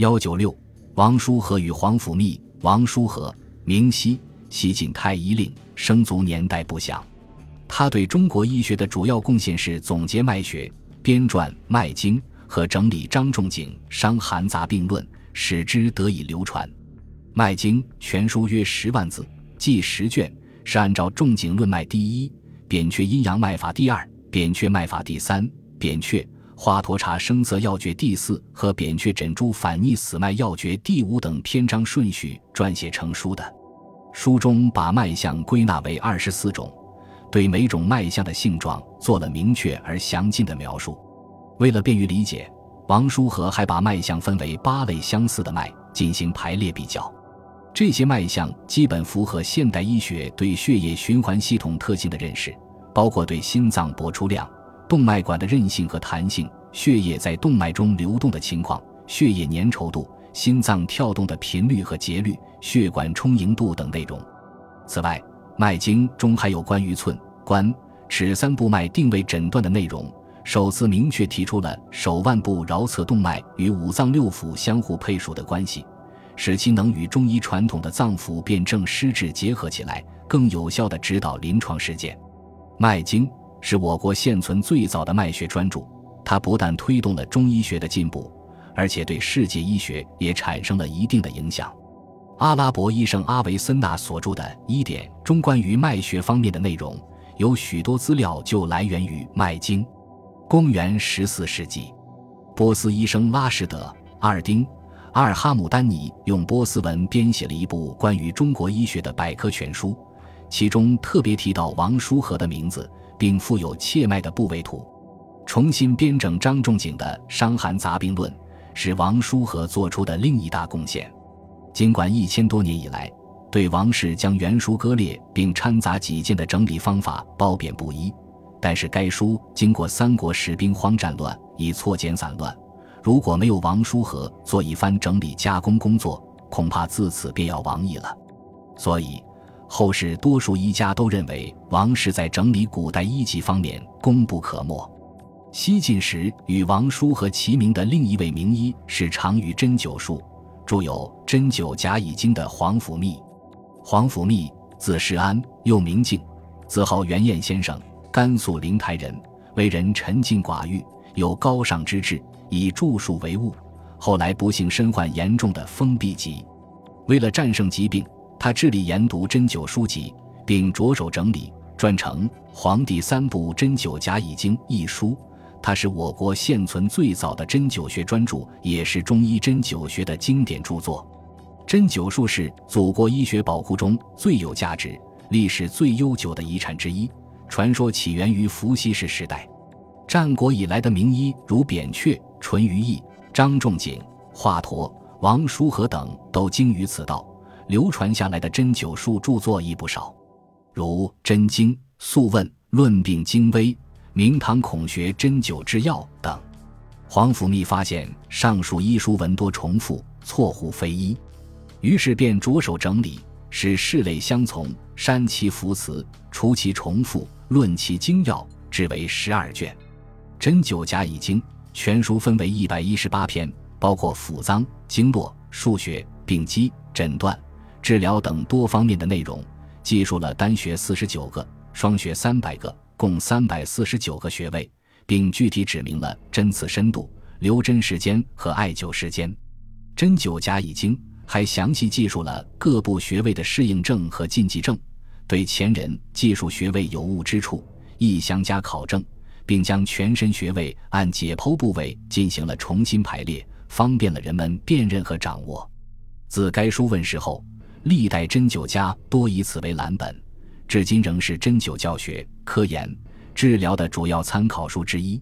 幺九六，王叔和与皇甫谧。王叔和，明熙，西晋太医令，生卒年代不详。他对中国医学的主要贡献是总结脉学、编撰《脉经》和整理张仲景《伤寒杂病论》，使之得以流传。《脉经》全书约十万字，计十卷，是按照仲景论脉第一、扁鹊阴阳脉法第二、扁鹊脉法第三、扁鹊。华佗查声色要诀第四和扁鹊诊诸反逆死脉要诀第五等篇章顺序撰写成书的，书中把脉象归纳为二十四种，对每种脉象的性状做了明确而详尽的描述。为了便于理解，王叔和还把脉象分为八类相似的脉进行排列比较，这些脉象基本符合现代医学对血液循环系统特性的认识，包括对心脏搏出量。动脉管的韧性和弹性，血液在动脉中流动的情况，血液粘稠度，心脏跳动的频率和节律，血管充盈度等内容。此外，《脉经》中还有关于寸、关、尺三部脉定位诊断的内容，首次明确提出了手腕部桡侧动脉与五脏六腑相互配属的关系，使其能与中医传统的脏腑辨证施治结合起来，更有效地指导临床实践。《脉经》。是我国现存最早的脉学专著，它不但推动了中医学的进步，而且对世界医学也产生了一定的影响。阿拉伯医生阿维森纳所著的《医典》中关于脉学方面的内容，有许多资料就来源于《脉经》。公元十四世纪，波斯医生拉什德·阿尔丁·阿尔哈姆丹尼用波斯文编写了一部关于中国医学的百科全书，其中特别提到王叔和的名字。并附有切脉的部位图，重新编整张仲景的《伤寒杂病论》，是王叔和做出的另一大贡献。尽管一千多年以来，对王氏将原书割裂并掺杂己见的整理方法褒贬不一，但是该书经过三国时兵荒战乱，已错简散乱。如果没有王叔和做一番整理加工工作，恐怕自此便要亡矣了。所以。后世多数医家都认为王氏在整理古代医籍方面功不可没。西晋时与王叔和齐名的另一位名医是长于针灸术，著有《针灸甲乙经》的皇甫谧。皇甫谧，字世安，又名敬，自号元彦先生，甘肃灵台人，为人沉静寡欲，有高尚之志，以著述为务。后来不幸身患严重的风痹疾，为了战胜疾病。他致力研读针灸书籍，并着手整理，撰成《黄帝三部针灸甲乙经》一书。它是我国现存最早的针灸学专著，也是中医针灸学的经典著作。针灸术是祖国医学宝库中最有价值、历史最悠久的遗产之一。传说起源于伏羲氏时代，战国以来的名医如扁鹊、淳于意、张仲景、华佗、王叔和等都精于此道。流传下来的针灸术著作亦不少，如《针经》《素问》《论病经微》《明堂孔穴针灸之要》等。黄甫谧发现上述医书文多重复，错乎非一，于是便着手整理，使事类相从，删其浮词，除其重复，论其精要，制为十二卷《针灸甲乙经》。全书分为一百一十八篇，包括腑脏、经络、数学、病机、诊断。治疗等多方面的内容，记述了单穴四十九个，双穴三百个，共三百四十九个穴位，并具体指明了针刺深度、留针时间和艾灸时间。针灸甲乙经还详细记述了各部穴位的适应症和禁忌症，对前人记述穴位有误之处亦相加考证，并将全身穴位按解剖部位进行了重新排列，方便了人们辨认和掌握。自该书问世后。历代针灸家多以此为蓝本，至今仍是针灸教学、科研、治疗的主要参考书之一。